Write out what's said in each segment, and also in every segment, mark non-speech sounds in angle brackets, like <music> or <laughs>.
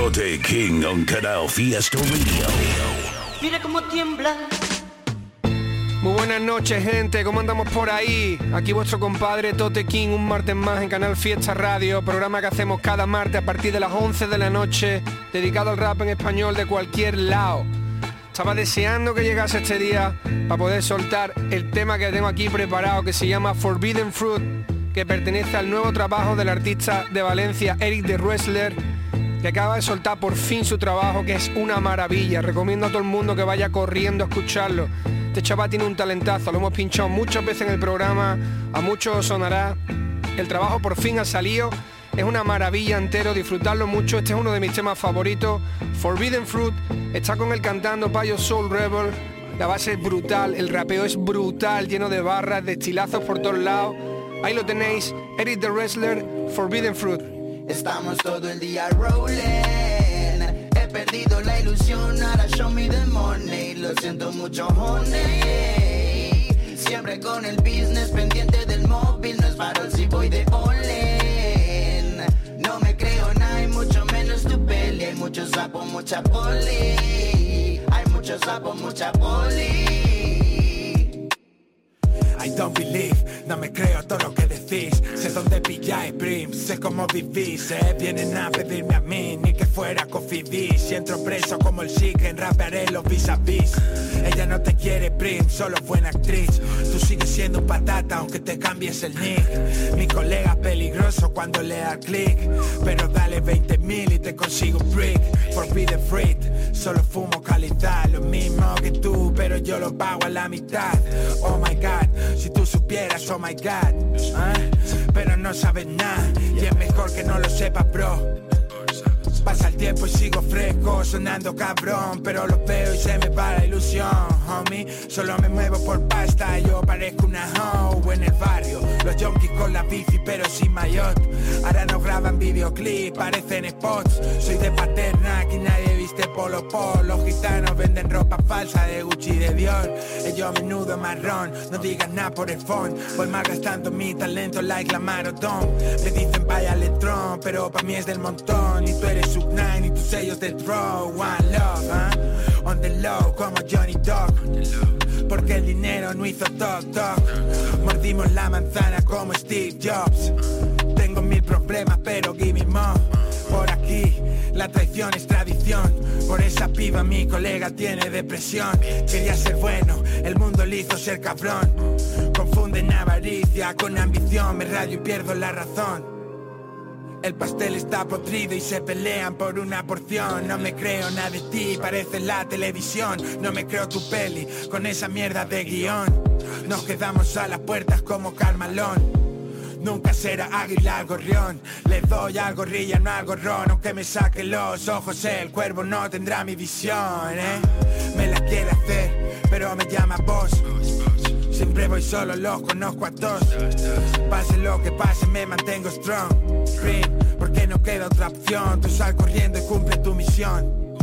Tote King on Canal Fiesta Radio. Mira cómo tiembla. Muy buenas noches, gente. ¿Cómo andamos por ahí? Aquí vuestro compadre Tote King, un martes más en Canal Fiesta Radio, programa que hacemos cada martes a partir de las 11 de la noche, dedicado al rap en español de cualquier lado. Estaba deseando que llegase este día para poder soltar el tema que tengo aquí preparado, que se llama Forbidden Fruit, que pertenece al nuevo trabajo del artista de Valencia, Eric de Wrestler, que acaba de soltar por fin su trabajo, que es una maravilla. Recomiendo a todo el mundo que vaya corriendo a escucharlo. Este chaval tiene un talentazo, lo hemos pinchado muchas veces en el programa, a muchos os sonará. El trabajo por fin ha salido, es una maravilla entero, disfrutarlo mucho. Este es uno de mis temas favoritos. Forbidden Fruit está con él cantando Payo Soul Rebel. La base es brutal, el rapeo es brutal, lleno de barras, de estilazos por todos lados. Ahí lo tenéis, Eric the Wrestler, Forbidden Fruit. Estamos todo el día rolling. He perdido la ilusión, ahora show me the money. Lo siento mucho, honey. Siempre con el business pendiente del móvil. No es farol si voy de all. No me creo nada y mucho menos tu peli. Hay mucho sapo, mucha poli. Hay mucho sapo, mucha poli. I don't believe, no me creo todo lo que decís. Sé dónde pilláis, prim, sé cómo vivís. Eh. Vienen a pedirme a mí, ni que fuera Beach Si entro preso como el chicken, rapearé los vis a vis Ella no te quiere, prim, solo buena actriz. Tú sigues siendo un patata aunque te cambies el nick. Mi colega peligroso cuando le da click Pero dale 20 mil y te consigo un brick. Forbidden fruit, solo fumo calidad Lo mismo que tú, pero yo lo pago a la mitad Oh my god, si tú supieras, oh my god ¿eh? Pero no sabes nada Y es mejor que no lo sepas, bro Pasa el tiempo y sigo fresco, sonando cabrón Pero lo veo y se me va la ilusión, homie. Solo me muevo por pasta, yo parezco una hoe en el barrio. Los junkies con la bici pero sin maillot. Ahora no graban videoclip, parecen spots. Soy de paterna, aquí nadie viste polo por Los gitanos venden ropa falsa de Gucci de Dior. Ellos a menudo marrón, no digas nada por el phone. Voy malgastando mi talento like la maratón Me dicen vaya electrón, pero pa' mí es del montón. Y tú eres sub 9 y tus sellos de draw One love, ¿ah? On the low como Johnny Dog Porque el dinero no hizo toc toc. Mordimos la manzana como Steve Jobs. Tengo mil problemas pero give me more. Por aquí la traición es tradición. Por esa piba mi colega tiene depresión. Quería ser bueno, el mundo le hizo ser cabrón. Confunden avaricia con ambición Me rayo y pierdo la razón el pastel está podrido y se pelean por una porción. No me creo nada de ti, parece la televisión. No me creo tu peli con esa mierda de guion. Nos quedamos a las puertas como Carmalón Nunca será águila al gorrión. Le doy al gorrilla, no al gorrón Aunque me saque los ojos. El cuervo no tendrá mi visión ¿eh? Me la quiere hacer, pero me llama vos Siempre voy solo, los conozco a todos Pase lo que pase, me mantengo strong Green, porque no queda otra opción Tú sal corriendo y cumple tu misión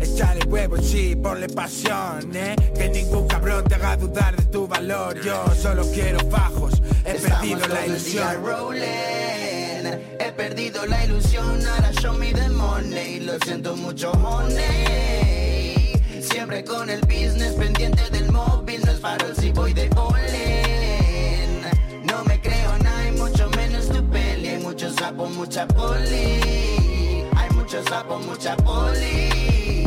Échale huevo, sí, ponle pasión, ¿eh? Que ningún cabrón te haga dudar de tu valor Yo solo quiero fajos, he perdido la ilusión. He perdido la ilusión, ahora show me the money. Lo siento mucho, honey. Siempre con el business pendiente del móvil. Farol si voy de all. No me creo nada y mucho menos tu peli. Hay mucho sapo, mucha poli. Hay mucho sapo, mucha poli.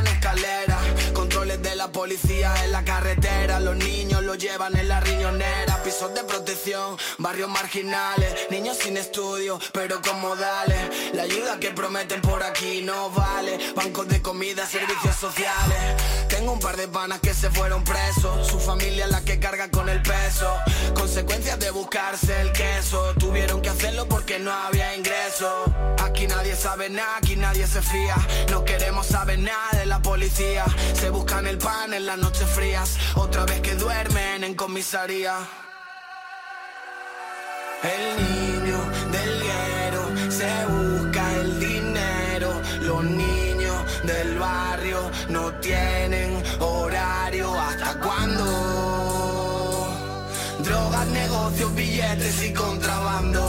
Paro, fregan escaleras, controles de la policía en la carretera, los niños lo llevan en la riñonera, pisos de protección, barrios marginales, niños sin estudio, pero con modales, la ayuda que prometen por aquí no vale, bancos de comida, servicios sociales, tengo un par de panas que se fueron presos, su familia es la que carga con el peso, consecuencias de buscarse el queso, tuvieron que hacerlo porque no había ingreso, aquí nadie sabe nada, aquí nadie se fía, no queremos saber nada de la policía, se buscan el pan en las noches frías, otra vez que duermen en comisaría. El niño del guero se busca el dinero. Los niños del barrio no tienen horario. ¿Hasta cuándo? Drogas, negocios, billetes y contrabando.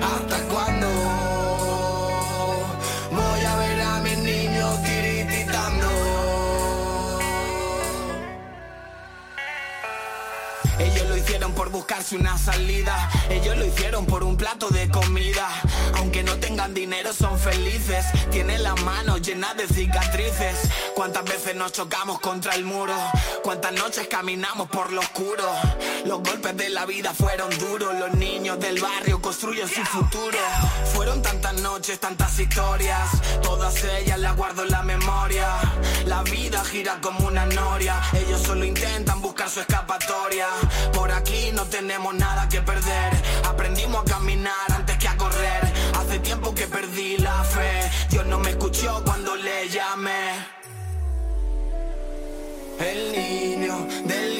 ¿Hasta cuándo? Buscarse una salida. Ellos lo hicieron por un plato de comida. Aunque no tengan dinero, son felices. Tienen las manos llenas de cicatrices. Cuántas veces nos chocamos contra el muro. Cuántas noches caminamos por lo oscuro. Los golpes de la vida fueron duros. Los niños del barrio construyen su futuro. Fueron tantas noches, tantas historias. Todas ellas las guardo en la memoria. La vida gira como una noria. Ellos solo intentan buscar su escapatoria. Por aquí no tenemos nada que perder. Aprendimos a caminar antes que a correr. Hace tiempo que perdí la fe. Dios no me escuchó cuando le llamé. El niño del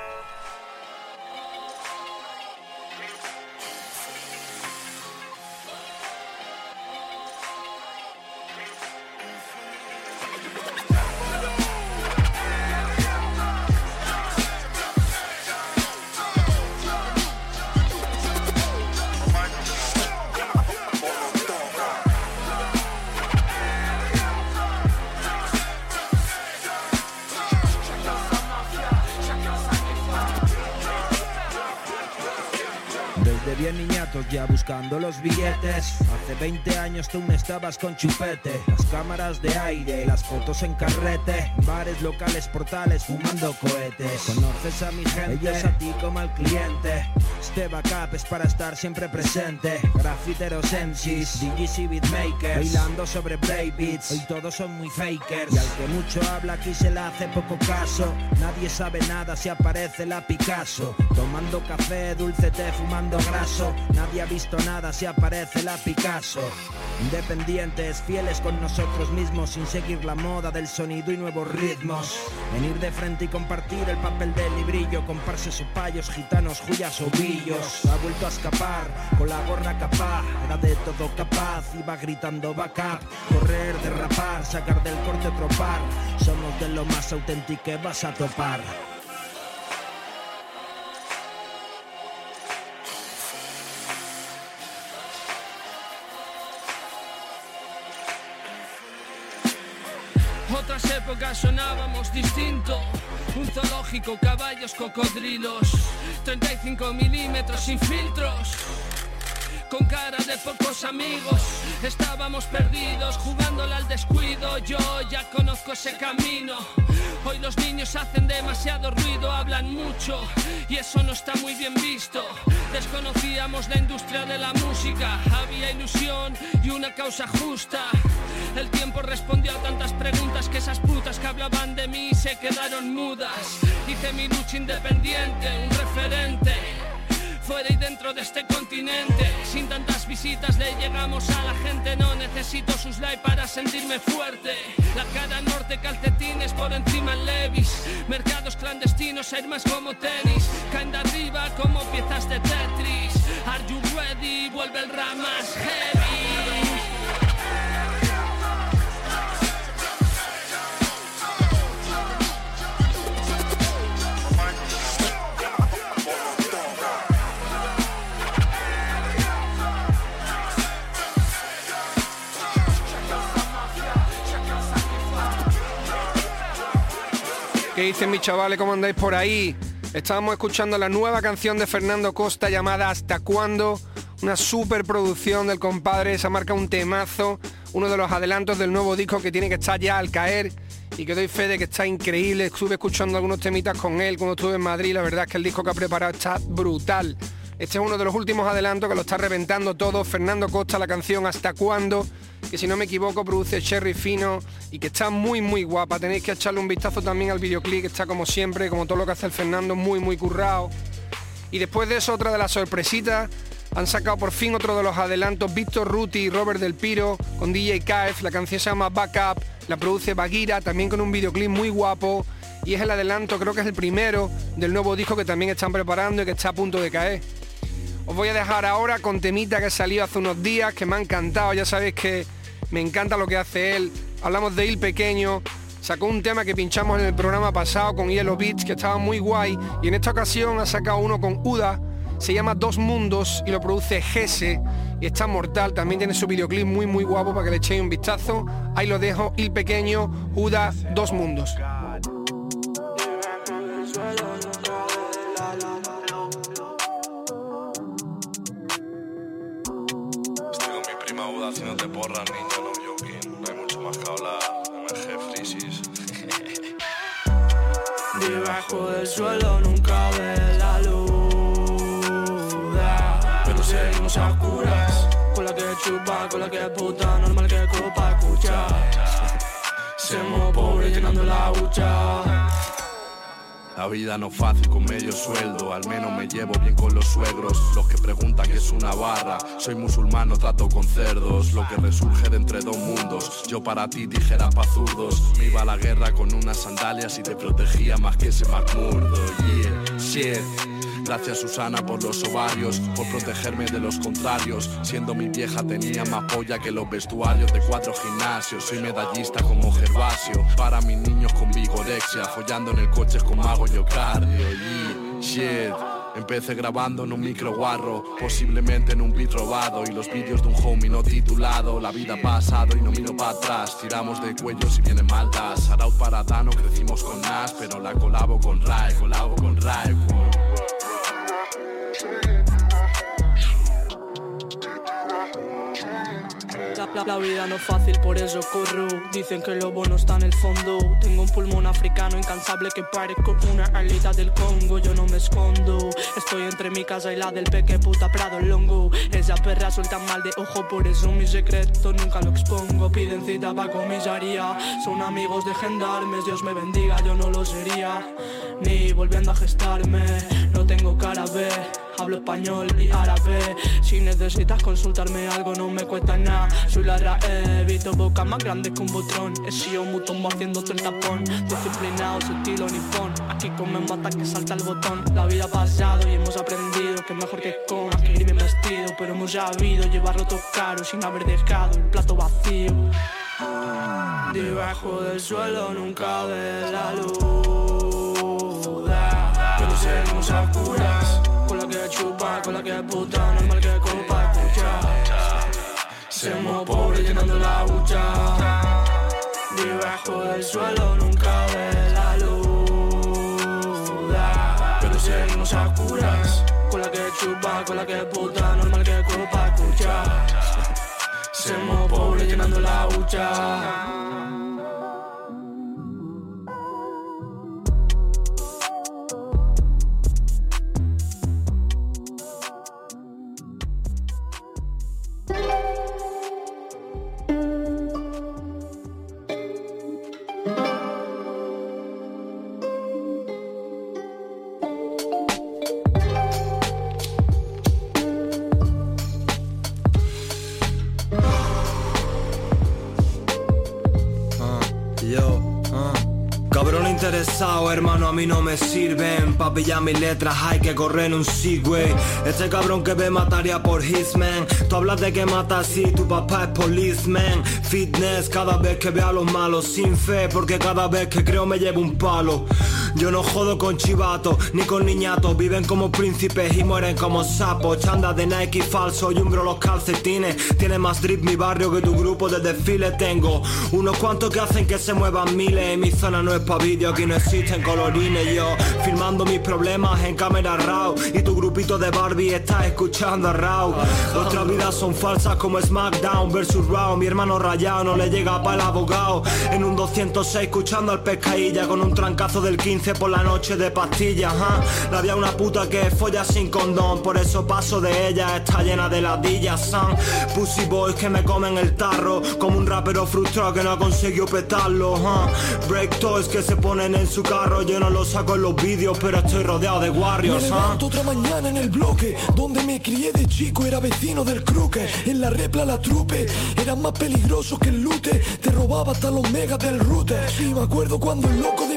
Buscando los billetes Hace 20 años tú aún estabas con chupete. Las cámaras de aire, las fotos en carrete. Bares locales, portales, fumando cohetes. Conoces a mi gente, ellos a ti como al cliente. Este backup es para estar siempre presente. Grafiteros MCs, DJs y beatmakers. Bailando sobre breakbeats, hoy todos son muy fakers. Y al que mucho habla aquí se le hace poco caso. Nadie sabe nada si aparece la Picasso. Tomando café, dulce té, fumando graso. Nadie ha visto nada si aparece la Picasso Independientes, fieles con nosotros mismos Sin seguir la moda del sonido y nuevos ritmos. Venir de frente y compartir el papel del librillo Comparses o payos, gitanos, juyas o billos Ha vuelto a escapar con la gorra capaz Era de todo capaz, iba gritando backup. Correr, derrapar, sacar del corte otro par Somos de lo más auténtico que vas a topar distinto. Un zoológico, caballos, cocodrilos. 35 milímetros sin filtros. Con cara de pocos amigos, estábamos perdidos, jugándola al descuido. Yo ya conozco ese camino. Hoy los niños hacen demasiado ruido, hablan mucho y eso no está muy bien visto. Desconocíamos la industria de la música, había ilusión y una causa justa. El tiempo respondió a tantas preguntas que esas putas que hablaban de mí se quedaron mudas. Hice mi lucha independiente, un referente fuera y dentro de este continente. Sin tantas visitas le llegamos a la gente, no necesito sus likes para sentirme fuerte. La cara norte, calcetines por encima en levis. Mercados clandestinos, armas como tenis. Caen arriba como piezas de Tetris. Are you ready? Vuelve el ramas heavy. ¿Qué dicen mis chavales? ¿Cómo andáis por ahí? Estábamos escuchando la nueva canción de Fernando Costa llamada Hasta cuándo, una superproducción del compadre, esa marca un temazo, uno de los adelantos del nuevo disco que tiene que estar ya al caer y que doy fe de que está increíble. Estuve escuchando algunos temitas con él cuando estuve en Madrid, la verdad es que el disco que ha preparado está brutal. Este es uno de los últimos adelantos que lo está reventando todo. Fernando Costa, la canción Hasta cuándo, que si no me equivoco produce Cherry Fino y que está muy muy guapa. Tenéis que echarle un vistazo también al videoclip, que está como siempre, como todo lo que hace el Fernando, muy muy currado. Y después de eso, otra de las sorpresitas, han sacado por fin otro de los adelantos, Víctor Ruti y Robert Del Piro, con DJ KF, la canción se llama Backup, la produce Baguira, también con un videoclip muy guapo, y es el adelanto, creo que es el primero del nuevo disco que también están preparando y que está a punto de caer. Os voy a dejar ahora con temita que salió hace unos días, que me ha encantado, ya sabéis que me encanta lo que hace él. Hablamos de Il Pequeño, sacó un tema que pinchamos en el programa pasado con Yellow Beats, que estaba muy guay, y en esta ocasión ha sacado uno con Uda, se llama Dos Mundos y lo produce Gese, y está mortal, también tiene su videoclip muy muy guapo para que le echéis un vistazo. Ahí lo dejo, Il Pequeño, Uda, Dos Mundos. Uda haciéndote porra, niño, no joking. No hay mucho más que hablar. MG Frisis. <laughs> Debajo del suelo nunca ve la luz Pero seguimos a curas Con la que chupa, con la que puta Normal que copa escucha Somos pobres llenando la hucha La vida no fácil con medio sueldo, al menos me llevo bien con los suegros, los que preguntan que es una barra. Soy musulmano, trato con cerdos, lo que resurge de entre dos mundos. Yo para ti dijera pa' zurdos, me iba a la guerra con unas sandalias y te protegía más que ese McMurdo. Yeah, shit. Gracias Susana por los ovarios, por protegerme de los contrarios. Siendo mi vieja tenía más polla que los vestuarios de cuatro gimnasios. Soy medallista como Gervasio, para mis niños con vigorexia, follando en el coche con mago yo cardio. Yeah, shit. Empecé grabando en un micro guarro, posiblemente en un beat robado y los vídeos de un homie no titulado. La vida pasado y no miro para atrás, tiramos de cuello si viene maldas. Araut para Dano, crecimos con Nas, pero la colabo con Rai, colabo con Rai. La, vida no es fácil, por eso corro. Dicen que lo bueno está en el fondo. Tengo un pulmón africano incansable que parezco una alita del Congo. Yo no me escondo. Estoy entre mi casa y la del peque puta Prado Longo. Esa perra suelta mal de ojo, por eso mi secreto nunca lo expongo. Piden cita pa' comisaría. Son amigos de gendarmes, Dios me bendiga, yo no lo sería. Ni volviendo a gestarme, no tengo cara B. Hablo español y árabe. Si necesitas consultarme algo, no me cuesta nada. Soy la RAE, visto boca más grande que un botrón. He sido un mutombo haciéndote el tapón. Disciplinado, su estilo nipón. Aquí comemos hasta que salta el botón. La vida ha pasado y hemos aprendido que mejor que con que ir bien vestido. Pero hemos sabido llevarlo todo caro sin haber dejado el plato vacío. Debajo del suelo nunca ve la luz. Pero seguimos a curas. Chupa, con la que puta, normal que copa escucha. Somos pobres llenando la hucha. Debajo del suelo nunca ve la luz. Pero seguimos a curas. Con la que chupa, con la que puta, normal que copa escucha. Somos pobres llenando la hucha. Me sirven. Pa' pillar mis letras hay que correr en un Segway. Este cabrón que ve mataría por Hitman. Tú hablas de que mata así, tu papá es policeman. Fitness cada vez que veo a los malos. Sin fe, porque cada vez que creo me llevo un palo. Yo no jodo con chivatos, ni con niñatos. Viven como príncipes y mueren como sapos. Chanda de Nike falso y umbro los calcetines. Tiene más drip mi barrio que tu grupo de desfile. Tengo unos cuantos que hacen que se muevan miles. Mi zona no es pa' vídeo, aquí no existen colorines. Yo filmando mis problemas en cámara RAW. Y tu grupito de Barbie está escuchando a RAW. Nuestras vidas son falsas como SmackDown versus Raw. Mi hermano rayado no le llega para el abogado. En un 206 escuchando al pescadilla con un trancazo del 15 por la noche de pastillas, ¿ah? La había una puta que folla sin condón, por eso paso de ella, está llena de ladillas, son Pussy boys que me comen el tarro, como un rapero frustrado que no ha conseguido petarlo, ¿ah? Break toys que se ponen en su carro, yo no lo saco en los vídeos, pero estoy rodeado de warriors, Me levanto otra mañana en el bloque Donde me crié de chico era vecino del cruque En la repla la trupe Eran más peligrosos que el lute Te robaba hasta los megas del router Sí me acuerdo cuando el loco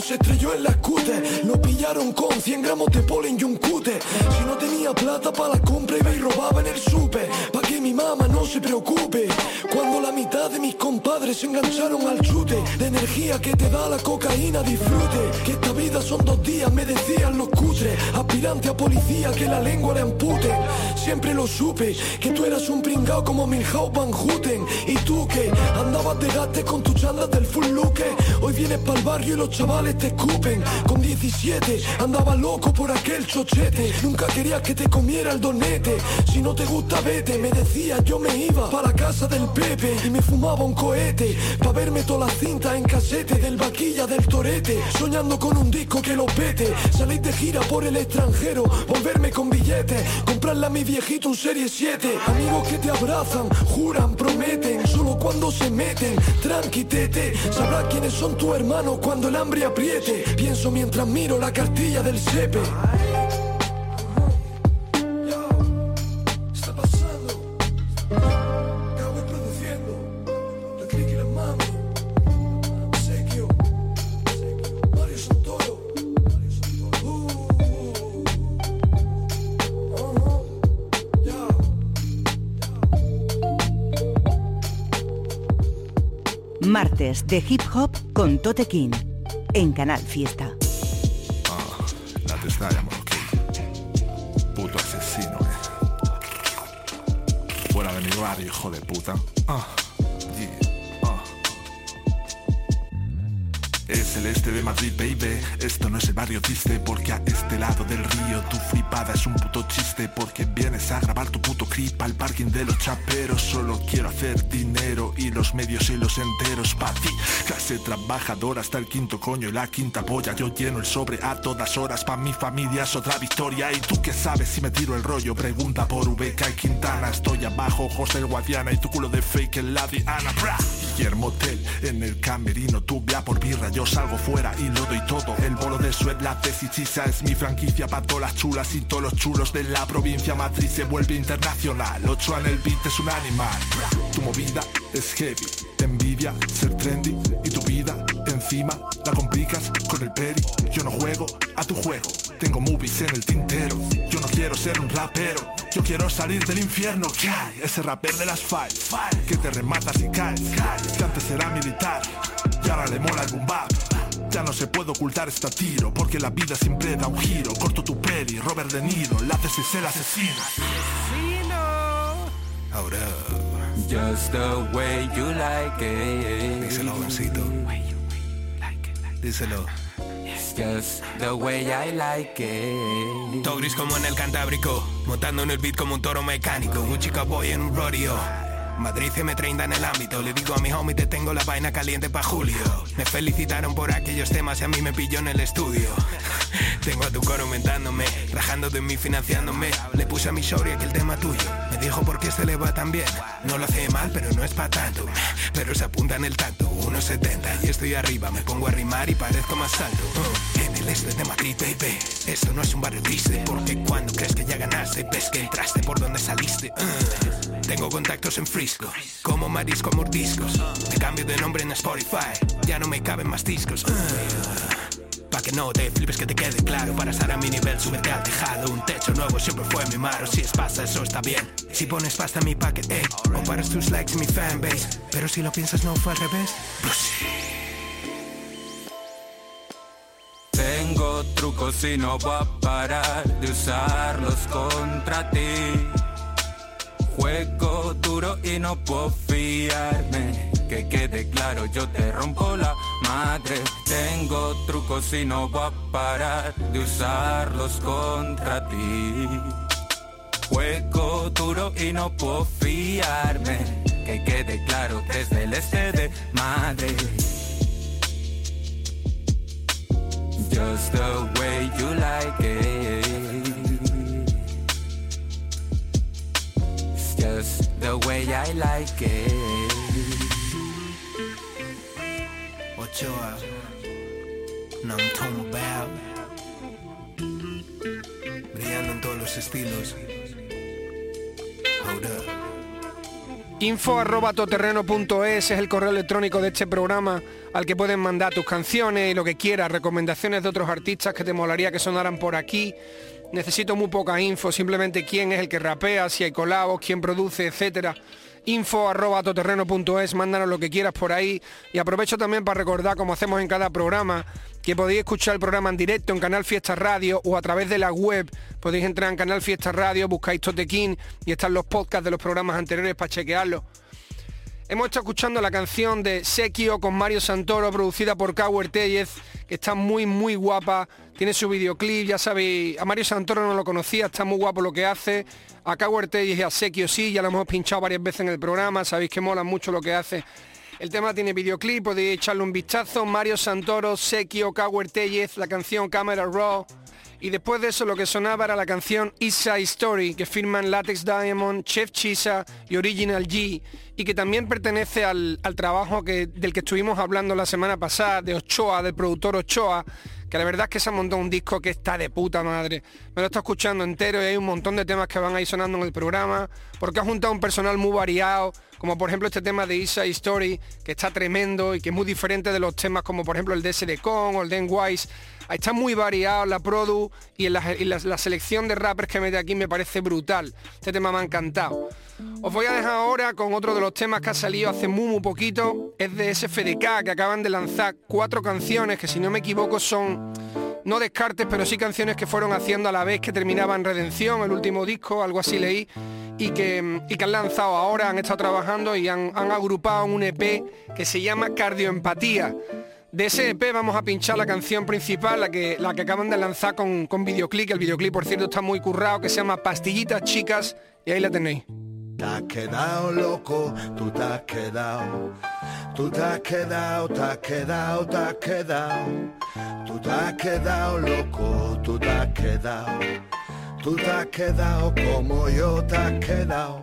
se estrelló en la scooter Lo con 100 gramos de polen y un cute. Si no tenía plata para la compra iba y robaba en el súper. Pa' que mi mamá no se preocupe. Cuando la mitad de mis compadres se engancharon al chute De energía que te da la cocaína disfrute. Que esta vida son dos días me decían los cutres. Aspirante a policía que la lengua le ampute Siempre lo supe Que tú eras un pringao como Milhouse Van Houten. Y tú que andabas de gaste con tus chandas del full look Hoy vienes pa'l barrio y los chavales te escupen. Con 17 andaba loco por aquel chochete. Nunca querías que te comiera el donete. Si no te gusta vete. Me decía yo me iba para casa del Pepe Y me fumaba un cohete Pa' verme todas las cintas en casete Del vaquilla del torete Soñando con un disco que lo pete. Salir de gira por el extranjero Volverme con billetes Comprarle a mi viejito un Serie 7 Amigos que te abrazan, juran, prometen cuando se meten, tranqui tete Sabrás quiénes son tus hermanos cuando el hambre apriete. Pienso mientras miro la cartilla del SEPE Martes de hip hop con Tote King en Canal Fiesta. Ah, la testalla. Puto asesino, eh. Fuera de mi barrio, hijo de puta. Ah, Es el este de Madrid, baby. Esto no es el barrio triste, porque a este lado del río tu flipada es un puto chiste. Porque vienes a grabar tu puto clip al parking de los chaperos. Solo quiero hacer dinero y los medios y los enteros pa' ti. Clase trabajadora hasta el quinto coño y la quinta polla. Yo lleno el sobre a todas horas. Pa' mi familia es otra victoria. ¿Y tú qué sabes si me tiro el rollo? Pregunta por VK y Quintana. Estoy abajo, José el Guadiana y tu culo de fake en la Diana. Bra. Guillermo Tell en el camerino. Tú vea por birra, yo salgo fuera y lo doy todo. El bolo de Sued, la tesis es mi franquicia. Pa' todas las chulas y todos los chulos de la provincia matriz se vuelve internacional. Ocho en el beat es un animal. Tu movida es heavy. Te envidia ser trendy y tu vida encima la complicas con el peri. Yo no juego a tu juego. Tengo movies en el tintero. Yo no quiero ser un rapero. Yo quiero salir del infierno. ¿Qué hay? Ese rapper de las five. Que te rematas y caes. Que antes era militar. Y ahora le mola el boom bap. Ya no se puede ocultar esta tiro Porque la vida siempre da un giro Corto tu peli, Robert De Niro La tesis es el asesino Ahora. Just the way you like it. Díselo, Díselo. Just the way I like it. Todo gris como en el Cantábrico, montando en el beat como un toro mecánico, un chica boy en un rodeo. Madrid M30 en el ámbito, le digo a mi homie te tengo la vaina caliente pa' julio. Me felicitaron por aquellos temas y a mí me pilló en el estudio. <laughs> Tengo a tu coro mentándome, rajando de mí financiándome. Le puse a mi sobria que el tema tuyo. Me dijo por qué se le va tan bien. No lo hace mal, pero no es pa' tanto. Pero se apunta en el tacto, 1.70 y estoy arriba. Me pongo a rimar y parezco más alto. En el celeste de Madrid, baby. Esto no es un barrio triste, porque cuando crees que ya ganaste, ves que entraste por donde saliste. Uh. Tengo contactos en Frisco, como marisco mordiscos. Me cambio de nombre en Spotify, ya no me caben más discos. Uh. Pa' que no te flipes que te quede claro Para estar a mi nivel, súbete al tejado Un techo nuevo siempre fue mi maro Si es pasta, eso está bien Si pones pasta en mi packet, ey Comparas tus likes mi fanbase Pero si lo piensas, no fue al revés Pues Tengo trucos y no voy a parar de usarlos contra ti. Juego duro y no puedo fiarme. Que quede claro, yo te rompo la madre. Tengo trucos y no voy a parar de usarlos contra ti. Juego duro y no puedo fiarme. Que quede claro que es del este de madre. Just the way you like it. It's just the way I like it. Ochoa, no I'm talking about. Brillando en todos los estilos. Hold up. Info arroba toterreno.es es el correo electrónico de este programa al que pueden mandar tus canciones y lo que quieras, recomendaciones de otros artistas que te molaría que sonaran por aquí. Necesito muy poca info, simplemente quién es el que rapea, si hay colabos, quién produce, etcétera. Info arroba toterreno.es, mándanos lo que quieras por ahí. Y aprovecho también para recordar, como hacemos en cada programa, que podéis escuchar el programa en directo en Canal Fiesta Radio o a través de la web. Podéis entrar en Canal Fiesta Radio, buscáis Totequín y están los podcasts de los programas anteriores para chequearlo. Hemos estado escuchando la canción de Sekio con Mario Santoro, producida por Cowher Tellez, que está muy, muy guapa. Tiene su videoclip, ya sabéis, a Mario Santoro no lo conocía, está muy guapo lo que hace. A Cowher Tellez y a Sekio sí, ya lo hemos pinchado varias veces en el programa, sabéis que mola mucho lo que hace. El tema tiene videoclip, podéis echarle un vistazo. Mario Santoro, Sekio, Cowher Tellez, la canción Camera Raw. Y después de eso lo que sonaba era la canción Side Story, que firman Latex Diamond, Chef Chisa y Original G, y que también pertenece al, al trabajo que, del que estuvimos hablando la semana pasada, de Ochoa, del productor Ochoa, que la verdad es que se ha montado un disco que está de puta madre. Me lo está escuchando entero y hay un montón de temas que van ahí sonando en el programa, porque ha juntado un personal muy variado, como por ejemplo este tema de Side Story, que está tremendo y que es muy diferente de los temas como por ejemplo el de SD Con o el de Wise. Está muy variado la produ y, en la- la selección de rappers que mete aquí me parece brutal. Este tema me ha encantado. Os voy a dejar ahora con otro de los temas que ha salido hace muy muy poquito. Es de SFDK, que acaban de lanzar cuatro canciones que si no me equivoco son no descartes, pero sí canciones que fueron haciendo a la vez que terminaban Redención, el último disco, algo así leí, y que, y que han lanzado ahora, han estado trabajando y han, han agrupado un EP que se llama Cardioempatía. De ese EP vamos a pinchar la canción principal, la que, la que acaban de lanzar con, con videoclip. El videoclip, por cierto, está muy currado, que se llama Pastillitas Chicas, y ahí la tenéis. Te has quedado loco, tú te has quedado. Tú te has quedado, te has quedado, te has quedado. Tú te has quedado loco, tú te has quedado. Tú te has quedado como yo te has quedado.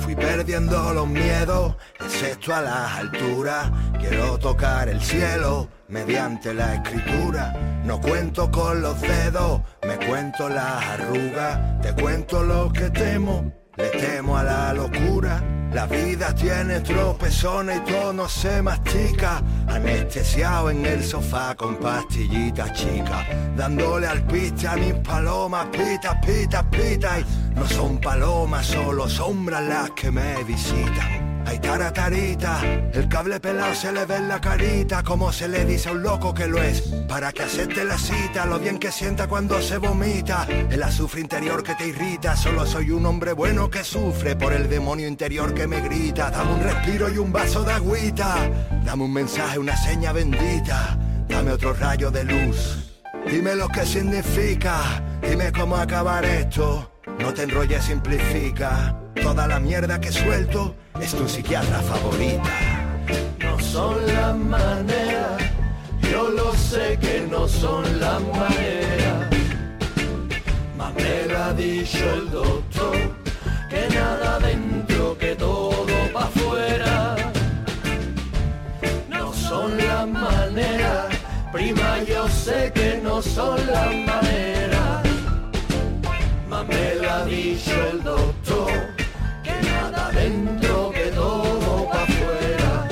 Fui perdiendo los miedos, excepto a las alturas. Quiero tocar el cielo mediante la escritura. No cuento con los dedos, me cuento las arrugas. Te cuento lo que temo, le temo a la locura. La vida tiene tropezones y todo no se mastica. Anestesiado en el sofá con pastillitas chicas. Dándole al piste a mis palomas, pitas, pitas, pitas. Y no son palomas, solo sombras las que me visitan. Taratarita, el cable pelado se le ve en la carita, como se le dice a un loco que lo es, para que acepte la cita, lo bien que sienta cuando se vomita, el azufre interior que te irrita, solo soy un hombre bueno que sufre por el demonio interior que me grita, dame un respiro y un vaso de agüita, dame un mensaje, una seña bendita, dame otro rayo de luz, dime lo que significa, dime cómo acabar esto, no te enrolles, simplifica, toda la mierda que suelto es tu psiquiatra favorita. No son las maneras, yo lo sé que no son las maneras. Más me lo ha dicho el doctor, que nada dentro, que todo pa' afuera. No son las maneras, prima son la manera. Me lo ha dicho el doctor, que nada dentro, que todo pa' afuera.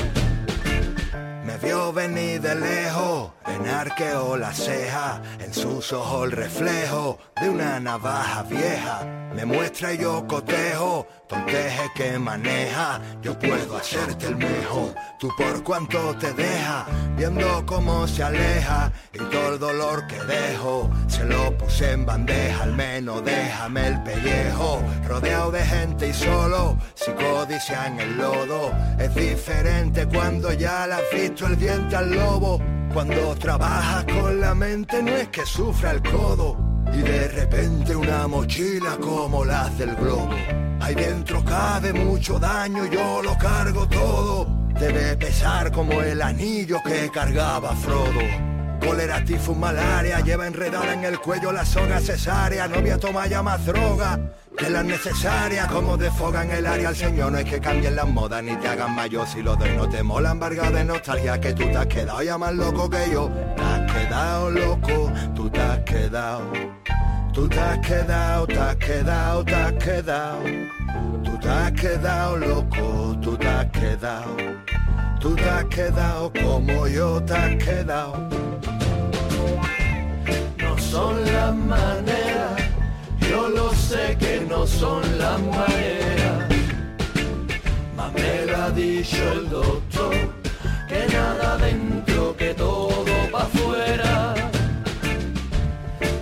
Me vio venir de lejos, en arqueo la ceja, en sus ojos el reflejo de una navaja vieja. Me muestra y yo cotejo, tonteje que maneja, yo puedo hacerte el mejor. Tú por cuanto te deja, viendo cómo se aleja y todo el dolor que dejo, se lo puse en bandeja, al menos déjame el pellejo, rodeado de gente y solo, si codicia en el lodo, es diferente cuando ya le has visto el diente al lobo, cuando trabajas con la mente no es que sufra el codo, y de repente una mochila como la del globo. Ahí dentro cabe mucho daño, yo lo cargo todo. Debe pesar como el anillo que cargaba Frodo. Cólera, tifus, malaria, lleva enredada en el cuello la soga cesárea. Novia toma ya más droga que la necesaria. Como desfogan el área al señor, no es que cambien las modas ni te hagan mayor. Si lo doy no te mola, embargado de nostalgia que tú te has quedado ya más loco que yo. Te has quedado loco, tú te has quedado. Tú te has quedado, te has quedado, te has quedado. Tú te has quedado loco, tú te has quedado. Tú te has quedado como yo te has quedado. No son las maneras, yo lo sé que no son las maneras. Más me lo ha dicho el doctor, que nada dentro, que todo pa' afuera.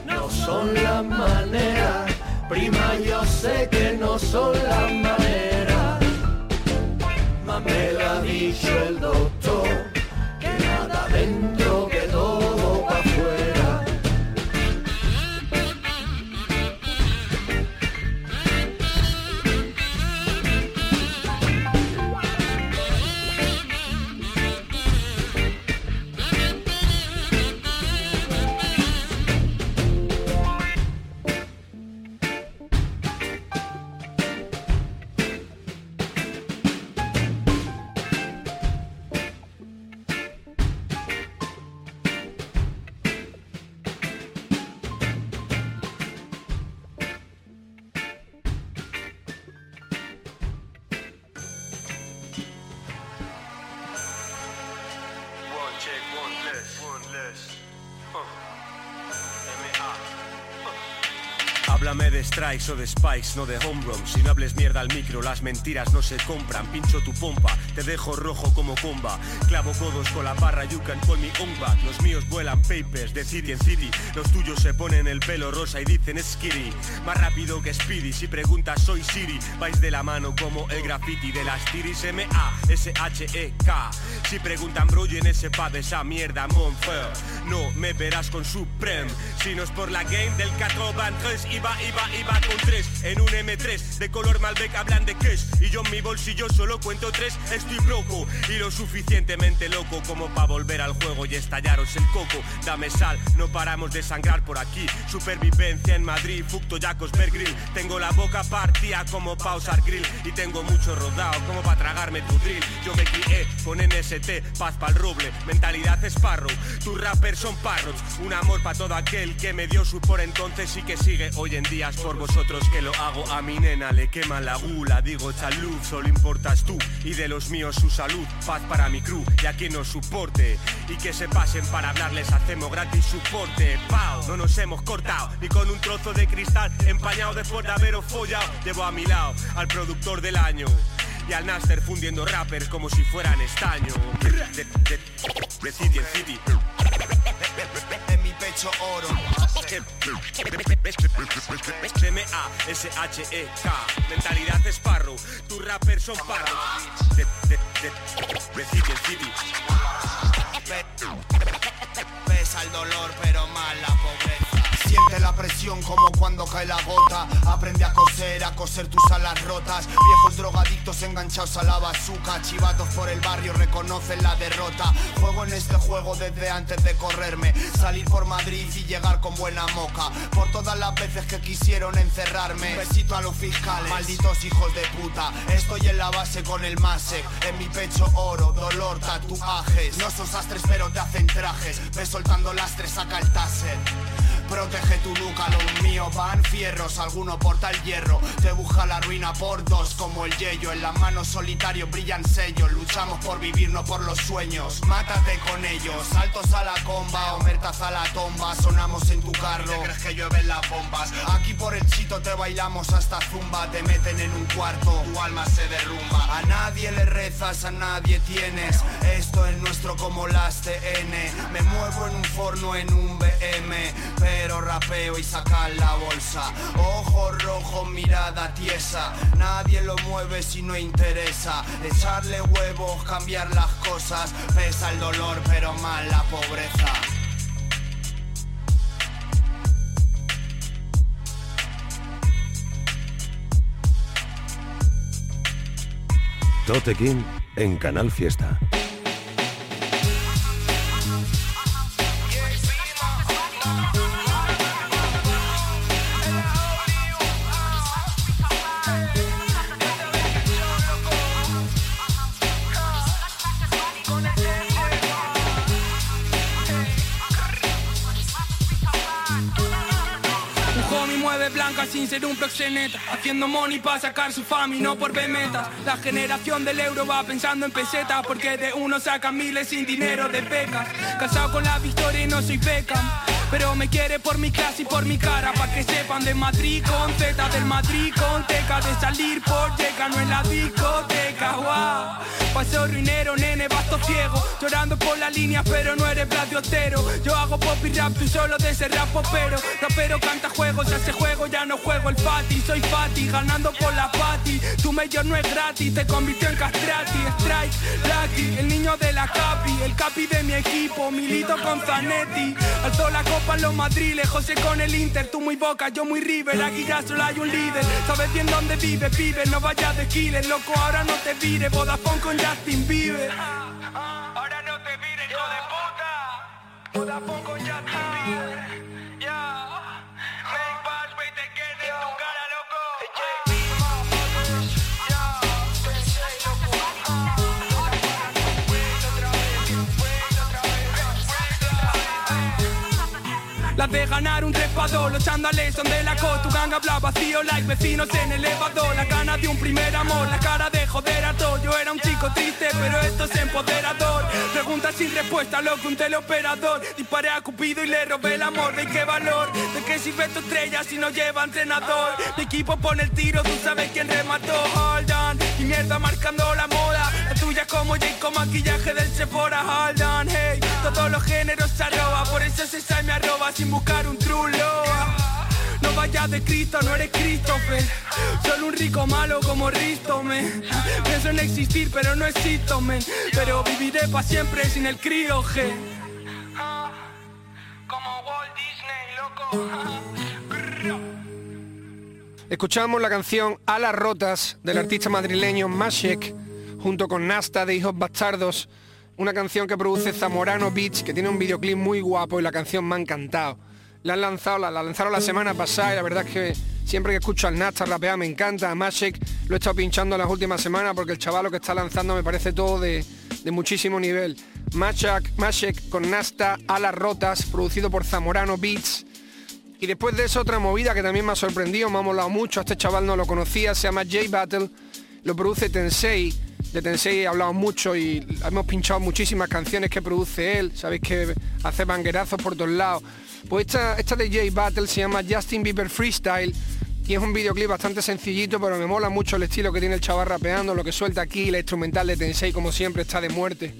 No son las maneras, prima yo sé que no son las maneras. Me lo ha dicho el doctor, Háblame de strikes o de spikes, no de homegrown. Si no hables mierda al micro, las mentiras no se compran. Pincho tu pompa, te dejo rojo como comba. Clavo codos con la barra, you can call me. Los míos vuelan papers de city en city. Los tuyos se ponen el pelo rosa y dicen skitty. Más rápido que Speedy, si preguntas soy Siri. Vais de la mano como el graffiti de las tiris M-A-S-H-E-K. Si preguntan bro, en ese pub esa mierda, Monfer. No me verás con Si no es por la game del 93, iba, iba, iba con tres en un M3 de color Malbec hablan de cash y yo en mi bolsillo solo cuento tres. Estoy broco y lo suficientemente loco como para volver al juego y estallaros el coco. Dame sal, no paramos de sangrar por aquí. Supervivencia en Madrid, Fucto Yacos Grill. Tengo la boca partida como pausar grill y tengo mucho rodado como para tragarme tu drill. Yo me crié con NST, paz pa'l roble, mentalidad Sparrow. Tus rappers son parrots, un amor para todo aquel que me dio su por entonces y que sigue hoy en día. Es por vosotros que lo hago a mi nena, le quema la gula. Digo chalú, solo importas tú y de los míos su salud. Paz para mi crew y a quien nos soporte y que se pasen para hablarles. Hacemos gratis soporte. Pau, no nos hemos cortado ni con un trozo de cristal empañado después de haberos follado. Llevo a mi lado al productor del año. Y al Naster fundiendo rappers como si fueran estaño De, de- de- de City pecho oro. M-A-S-H-E-K Mentalidad Sparrow Tus rappers son parros de City Pesa el dolor, pero más la pobreza. Siente la presión como cuando cae la gota Aprende a coser, a coser tus alas rotas Viejos drogadictos enganchados a la bazuca Chivatos por el barrio reconocen la derrota. Juego en este juego desde antes de correrme. Salir por Madrid y llegar con buena moca. Por todas las veces que quisieron encerrarme. Besito a los fiscales, malditos hijos de puta. Estoy en la base con el Masek. En mi pecho oro, dolor, tatuajes. No sos astres pero te hacen trajes. Ves soltando lastres, saca el taser Protege tu nuca, los míos van fierros, alguno porta el hierro, te busca la ruina por dos. Como el yello, en las manos solitarios brillan sellos, luchamos por vivir no por los sueños, mátate con ellos, saltos a la comba, omertas a la tomba, sonamos en tu carro, ¿Te crees que llueven las bombas, aquí por el chito te bailamos hasta zumba, te meten en un cuarto, tu alma se derrumba, a nadie le rezas, a nadie tienes, esto es nuestro como las TN, me muevo en un forno en un BM, pero rapeo y sacar la bolsa. Ojo rojo, mirada tiesa. Nadie lo mueve si no interesa. Echarle huevos, cambiar las cosas. Pesa el dolor, pero más la pobreza. Tote King en Canal Fiesta. Sin ser un proxeneta Haciendo money para sacar su fama y no por metas. La generación del euro va pensando en pesetas Porque de uno sacan miles sin dinero de becas. Casado con la victoria y no soy Beckham pero me quiere por mi clase y por mi cara Pa' que sepan de Madrid con Z Del Madrid con teca De salir por yeca No en la discoteca Wow Paso ruinero, nene, basto ciego Llorando por la línea pero no eres platiotero. Yo hago pop y rap, tú solo de ese rap popero. Rapero canta juegos, hace juego, ya no juego el fati Soy fati, ganando por la pati Tu mayor no es gratis, te convirtió en castrati Strike, lucky, el niño de la capi El capi de mi equipo, milito con Zanetti. Alzó la copa en los madriles, José con el Inter Tú muy boca, yo muy River, aquí ya solo hay un líder. Sabes bien dónde vive, pibe, no vayas de killer Loco, ahora no te vire, Vodafone con Justin Bieber. Ahora no te vire, hijo de puta. Vodafone con Justin Bieber Las de ganar un trepador, los chandales son de la co Tu gang habla vacío like vecinos en elevador. La gana de un primer amor, la cara de joder a todo Yo era un chico triste, pero esto es empoderador. Preguntas sin respuesta, loco, un teleoperador. Disparé a Cupido y le robé el amor ¿De qué valor? ¿De qué sirve tu estrella si no lleva entrenador? Mi equipo pone el tiro, tú sabes quién remató. Hold on, y mierda marcando la moda Tuya como Jake con maquillaje del Sephora Hold on, hey, todos los géneros se arroba Por eso se sale me arroba sin buscar un true love. No vayas de Cristo, no eres Christopher. Solo un rico malo como Risto, men Pienso en existir, pero no existo, men. Pero viviré para siempre sin el crío, G Como Walt Disney, loco. Escuchamos la canción A las rotas del artista madrileño Mashek junto con Nasta de Hijos Bastardos, una canción que produce Zamorano Beach, que tiene un videoclip muy guapo y la canción me ha encantado. La han lanzado, la, la lanzaron la semana pasada y la verdad es que siempre que escucho al Nasta rapear me encanta. A Mashek lo he estado pinchando las últimas semanas porque el chaval lo que está lanzando me parece todo de, muchísimo nivel. Mashek, Mashek con Nasta a las rotas, producido por Zamorano Beats. Y después de eso otra movida que también me ha sorprendido, me ha molado mucho, a este chaval no lo conocía, se llama J Battle, lo produce Tensei, de Tensei he hablado mucho y hemos pinchado muchísimas canciones que produce él, sabéis que hace manguerazos por todos lados. Pues esta, esta de J Battle se llama Justin Bieber Freestyle y es un videoclip bastante sencillito, pero me mola mucho el estilo que tiene el chaval rapeando, lo que suelta aquí, la instrumental de Tensei como siempre está de muerte.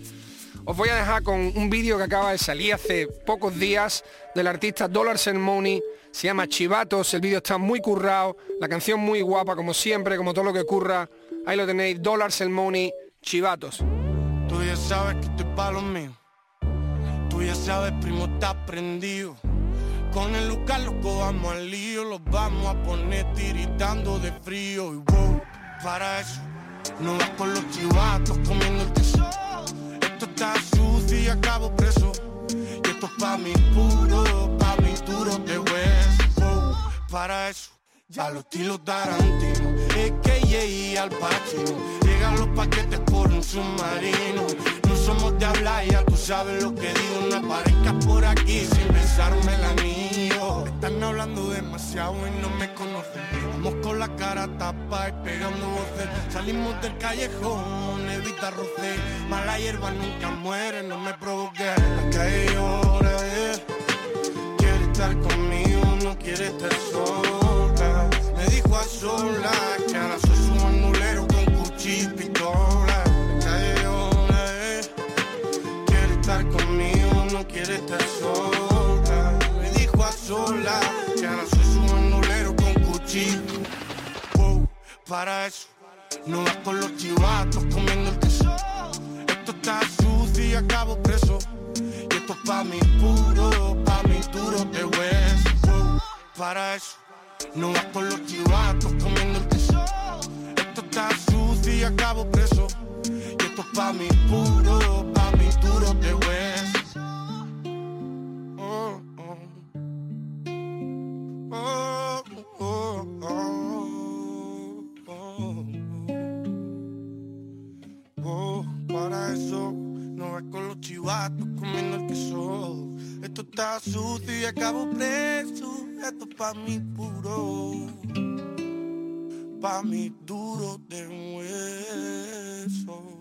Os voy a dejar con un vídeo que acaba de salir hace pocos días del artista Dollars and Money. Se llama Chivatos, el vídeo está muy currado, la canción muy guapa como siempre, como todo lo que curra. Ahí lo tenéis, Dollars and Money, Chivatos. Tú ya sabes que estoy pa' lo mío. Tú ya sabes, primo, está prendido. Con el Lucas los vamos al lío, los vamos a poner tiritando de frío. Y wow, para eso, no vas con los chivatos comiendo el tesoro. Esto está sucio y acabo preso. Y esto es pa' mi puro, pa' mi duro de hueso. Wow, para eso. Ya los tiros Tarantino, es que al Pacino. Llegan los paquetes por un submarino. No somos de hablar, ya tú sabes lo que digo. No aparezcas por aquí sin besarme el anillo Están hablando demasiado y no me conocen. Vamos con la cara tapada y pegando voces. Salimos del callejón, evita roce Mala hierba nunca muere, no me provoques La calle ahora es. Quiere estar conmigo, no quiere estar solo. a sola que ahora soy su manulero con cuchillo y pistola. Calle quiere estar conmigo, no quiere estar sola. Me dijo a sola que ahora soy su manulero con cuchillo. Wow, para eso, no vas con los chivatos comiendo el tesoro. Esto está sucio y acabo preso. Y esto es pa' mi puro, pa' mi duro de hueso. Wow, para eso. No vas con los chivatos comiendo el tesoro. Esto está sucio y acabo preso. Y esto es pa' mi puro, pa' mi duro de hueso. Oh, oh. Oh, para eso no vas con los chivatos comiendo el queso. Esto está sucio y acabo preso esto pa' mi puro, pa' mi duro de hueso.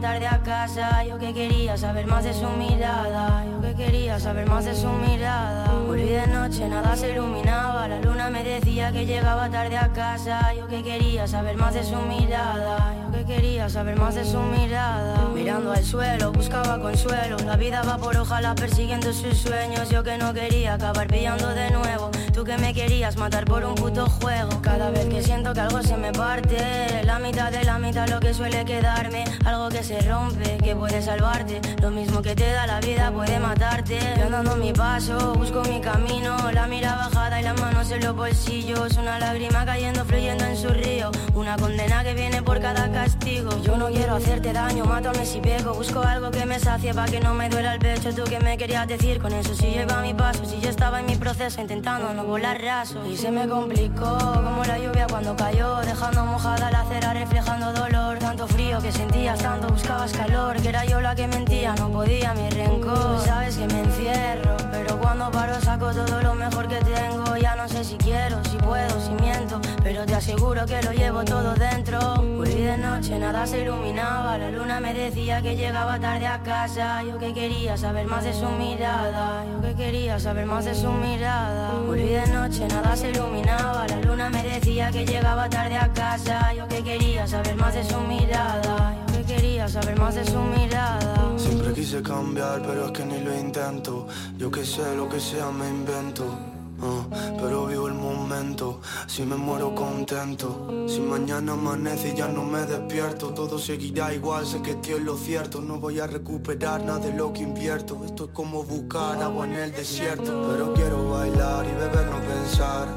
Tarde a casa, yo que quería saber más de su mirada, yo que quería saber más de su mirada. Volví de noche, nada se iluminaba, la luna me decía que llegaba tarde a casa, yo que quería saber más de su mirada, yo que quería saber más de su mirada. Mirando al suelo, buscaba consuelo, la vida va por ojalá persiguiendo sus sueños, yo que no quería acabar pillando de nuevo. Tú que me querías matar por un puto juego. Cada vez que siento que algo se me parte, la mitad de la mitad lo que suele quedarme. Algo que se rompe, que puede salvarte. Lo mismo que te da la vida puede matarte. Yo andando mi paso, busco mi camino. La mira bajada y las manos en los bolsillos. Una lágrima cayendo, fluyendo en su río. Una condena que viene por cada castigo. Yo no quiero hacerte daño, mátame si peco. Busco algo que me sacie para que no me duela el pecho. Tú que me querías decir con eso, si lleva mi paso. Si yo estaba en mi proceso intentando no volar raso y se me complicó como la lluvia cuando cayó, dejando mojada la acera, reflejando dolor. Tanto frío que sentías, tanto buscabas calor, que era yo la que mentía, no podía mi rencor. Sabes que me encierro, pero cuando paro saco todo lo mejor que tengo. Ya no sé si quiero, si puedo, si miento, pero te aseguro que lo llevo todo dentro. Volví de noche, nada se iluminaba, la luna me decía que llegaba tarde a casa. Yo que quería saber más de su mirada, yo que quería saber más de su mirada. Volví de noche nada se iluminaba, la luna me decía que llegaba tarde a casa. Yo que quería saber más de su mirada, yo que quería saber más de su mirada. Siempre quise cambiar, pero es que ni lo intento. Yo que sé, lo que sea me invento. Ah, pero vivo el momento, si me muero contento. Si mañana amanece y ya no me despierto, todo seguirá igual, sé que estoy en lo cierto. No voy a recuperar nada de lo que invierto. Esto es como buscar agua en el desierto. Pero quiero bailar y beber, no pensar.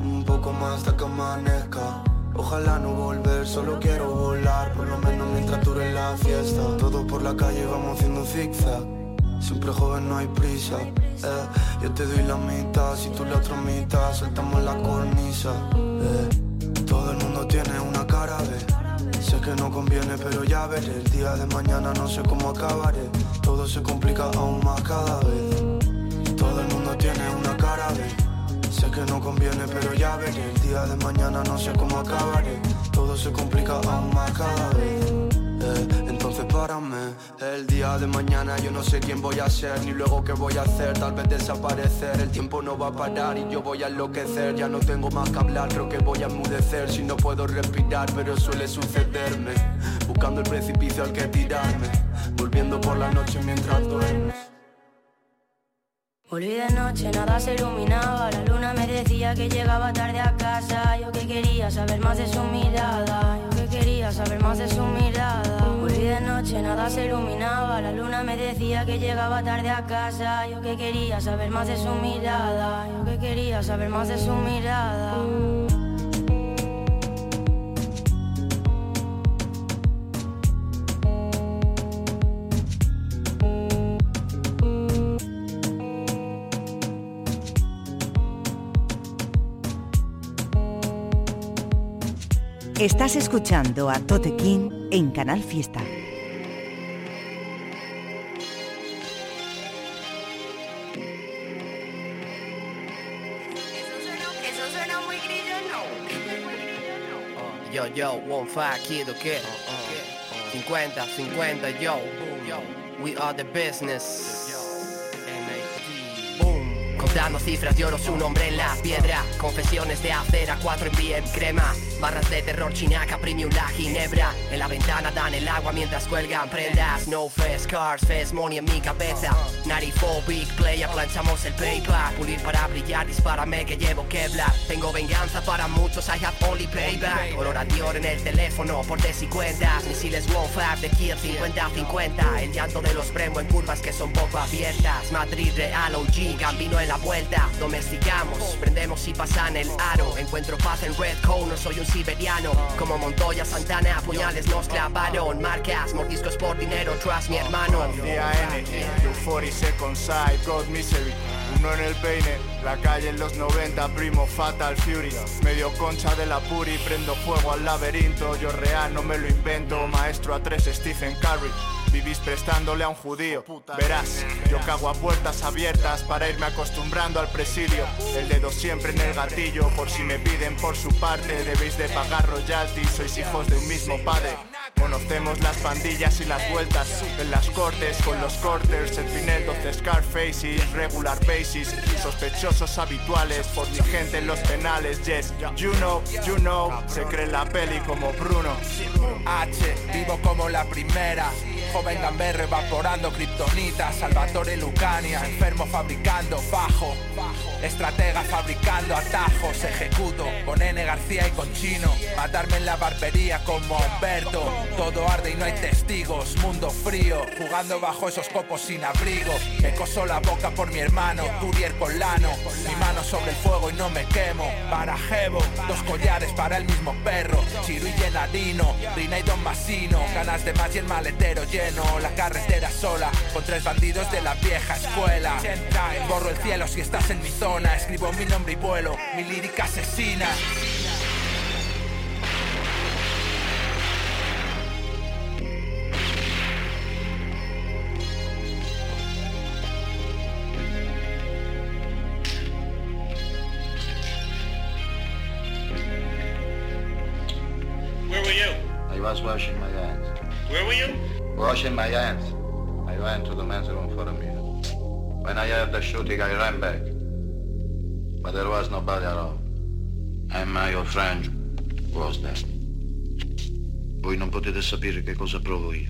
Un poco más hasta que amanezca. Ojalá no volver, solo quiero volar, por lo menos mientras dure la fiesta. Todos por la calle vamos haciendo zigzag. Siempre joven, no hay prisa. Eh. Yo te doy la mitad, si tú la otra mitad, saltamos la cornisa. Eh. Todo el mundo tiene una cara, ve. Sé que no conviene, pero ya veré. El día de mañana no sé cómo acabaré. Todo se complica aún más cada vez. Todo el mundo tiene una cara, ve. Sé que no conviene, pero ya veré. El día de mañana no sé cómo acabaré. Todo se complica aún más cada vez. eh, El día de mañana yo no sé quién voy a ser, ni luego qué voy a hacer, tal vez desaparecer. El tiempo no va a parar y yo voy a enloquecer. Ya no tengo más que hablar, creo que voy a enmudecer. Si no puedo respirar, pero suele sucederme. Buscando el precipicio al que tirarme, volviendo por la noche mientras duermes. Volví de noche, nada se iluminaba. La luna me decía que llegaba tarde a casa. Yo que quería saber más de su mirada. Saber más de su mirada. Volví de noche, nada se iluminaba. La luna me decía que llegaba tarde a casa. Yo que quería saber más de su mirada. Yo que quería saber más de su mirada. Estás escuchando a Tote King en Canal Fiesta. Eso suena muy grillo, Yo, yo, one five, kid, ¿qué? 50, 50, yo. We are the business. Contando cifras de oro, su nombre en la piedra. Confesiones de acera, 4 en bien crema. Barras de terror, chinaca, premium, la ginebra. En la ventana dan el agua mientras cuelgan prendas. No face, cars, face, money en mi cabeza. 94 big player, planchamos el paper. Pulir para brillar, dispárame que llevo Kevlar. Tengo venganza para muchos, I have only payback. Olor a Dior en el teléfono, por y cuentas. Misiles Five de Kill 50-50. El llanto de los Bremo en curvas que son poco abiertas. Madrid Real OG, Gambino en la vuelta. Domesticamos, prendemos y pasan el aro. Encuentro paz en Red Cone, no soy un siberiano. Como Montoya, Santana, puñales nos clavaron. Marcas, mordiscos por dinero, trust mi hermano. Día N, Euphoria Second Side, God Misery. Uno en el peine, la calle en los 90, primo Fatal Fury. Medio concha de la puri, prendo fuego al laberinto. Yo real, no me lo invento. Maestro a tres, Stephen Curry. Vivís prestándole a un judío. Verás, yo cago a puertas abiertas para irme acostumbrando al presidio. El dedo siempre en el gatillo, por si me piden por su parte. Debéis de pagar royalties, sois hijos de un mismo padre. Conocemos las pandillas y las vueltas en las cortes con los corters, el Pinel 12 Scarfaces, regular basis, sospechosos habituales por mi gente en los penales. Yes, you know, you know, se cree la peli como Bruno. H, vivo como la primera. Joven gamberro evaporando kriptonita. Salvatore Lucania, enfermo fabricando fajo. Estratega fabricando atajos. Ejecuto con N García y con Chino. Matarme en la barbería como Humberto. Todo arde y no hay testigos. Mundo frío, jugando bajo esos copos sin abrigo. Me coso la boca por mi hermano, Turier con lano. Mi mano sobre el fuego y no me quemo. Para Jebo, dos collares para el mismo perro. Chiru y llenadino, Rina y Don Masino. Ganas de más y el maletero lleno. La carretera sola, con tres bandidos de la vieja escuela. Borro el cielo si estás en mi zona. Escribo mi nombre y vuelo, mi lírica asesina. Washing my hands. I went to the men's room for a minute. When I heard the shooting, I ran back. But there was nobody around. And my old friend was there. Voi non potete sapere che cosa provo io.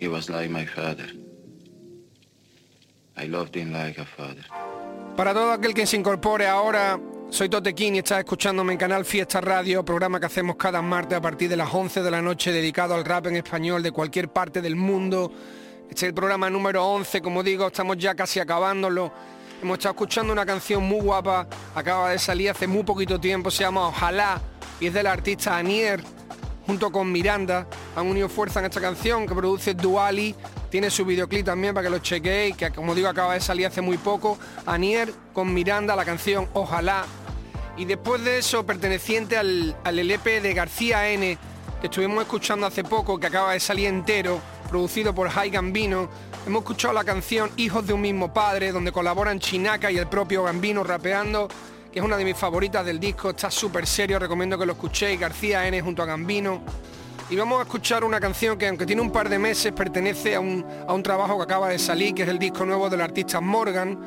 He was like my father. I loved him like a father. Para todo aquel que se incorpore ahora, soy Totequín y estás escuchándome en Canal Fiesta Radio, programa que hacemos cada martes a partir de las 11 de la noche dedicado al rap en español de cualquier parte del mundo. Este es el programa número 11, como digo, estamos ya casi acabándolo. Hemos estado escuchando una canción muy guapa, acaba de salir hace muy poquito tiempo, se llama Ojalá y es del artista Anier junto con Miranda. Han unido fuerza en esta canción que produce Duali. Tiene su videoclip también para que lo chequeéis, que como digo acaba de salir hace muy poco. Anier con Miranda, la canción Ojalá. Y después de eso, perteneciente al, al LP de García N, que estuvimos escuchando hace poco, que acaba de salir entero, producido por High Gambino, hemos escuchado la canción Hijos de un mismo padre, donde colaboran Chinaca y el propio Gambino rapeando, que es una de mis favoritas del disco, está súper serio, recomiendo que lo escuchéis, García N junto a Gambino. Y vamos a escuchar una canción que aunque tiene un par de meses pertenece a un, a un trabajo que acaba de salir, que es el disco nuevo del artista Morgan.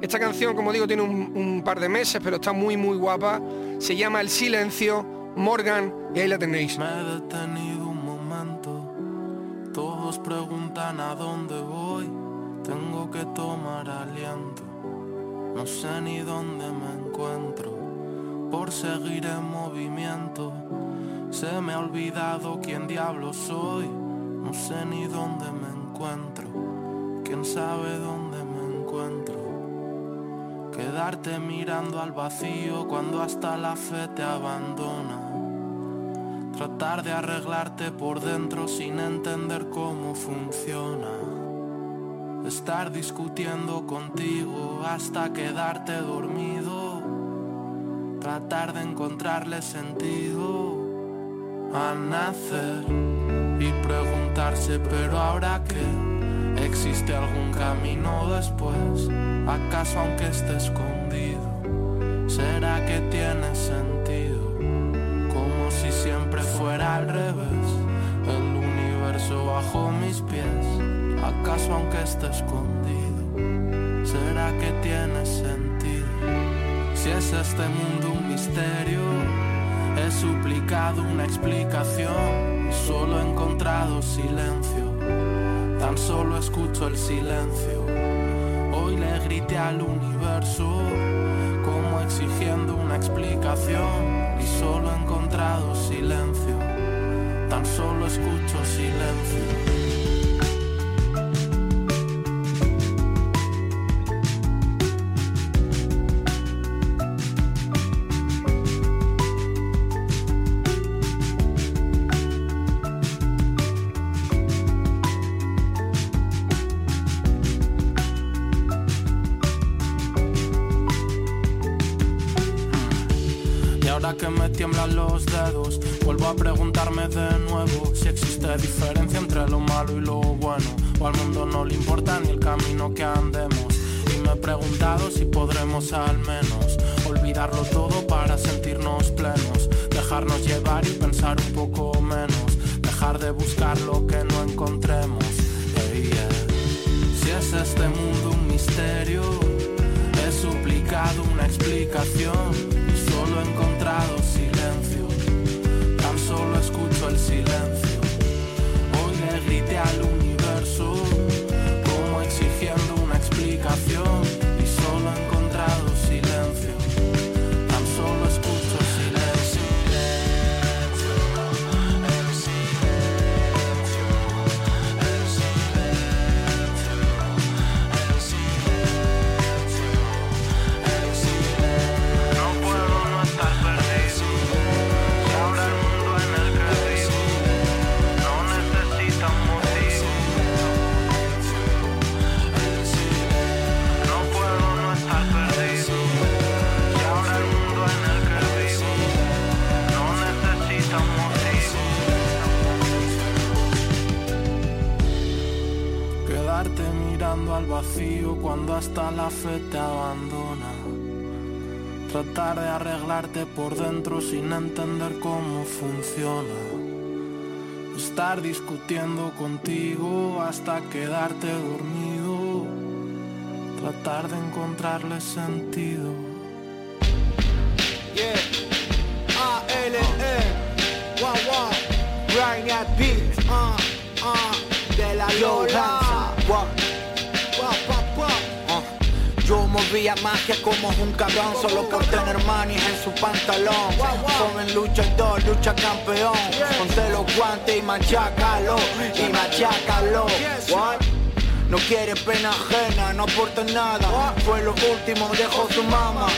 Esta canción, como digo, tiene un, un par de meses, pero está muy muy guapa. Se llama El Silencio, Morgan, y ahí la tenéis. Me he detenido un momento, todos preguntan a dónde voy, tengo que tomar aliento, no sé ni dónde me encuentro, por seguir en movimiento, se me ha olvidado quién diablo soy, no sé ni dónde me encuentro, quién sabe dónde me encuentro. Quedarte mirando al vacío cuando hasta la fe te abandona. Tratar de arreglarte por dentro sin entender cómo funciona. Estar discutiendo contigo hasta quedarte dormido. Tratar de encontrarle sentido a nacer y preguntarse, pero ahora qué? ¿Existe algún camino después? ¿Acaso aunque esté escondido? ¿Será que tiene sentido? Como si siempre fuera al revés. El universo bajo mis pies. ¿Acaso aunque esté escondido? ¿Será que tiene sentido? Si es este mundo un misterio, he suplicado una explicación y solo he encontrado silencio tan solo escucho el silencio. Hoy le grité al universo, como exigiendo una explicación, y solo he encontrado silencio. Tan solo escucho silencio. Que me tiemblan los dedos. Vuelvo a preguntarme de nuevo si existe diferencia entre lo malo y lo bueno. O al mundo no le importa ni el camino que andemos. Y me he preguntado si podremos al menos olvidarlo todo para sentirnos plenos. Dejarnos llevar y pensar un poco menos. Dejar de buscar lo que no encontremos. Si es este mundo un misterio, he suplicado una explicación silencio. Hoy le grité al cuando hasta la fe te abandona. Tratar de arreglarte por dentro sin entender cómo funciona. Estar discutiendo contigo hasta quedarte dormido. Tratar de encontrarle sentido. Yeah. Wow, wow. Right at beat. Uh, uh. De la Lola. Movía magia como un cabrón Solo por tener manis en su pantalón. Joven luchador, lucha campeón. Ponte los guantes y machácalo Y machácalo What? No quiere pena ajena, no aporta nada. Fue lo último, dejó su mamá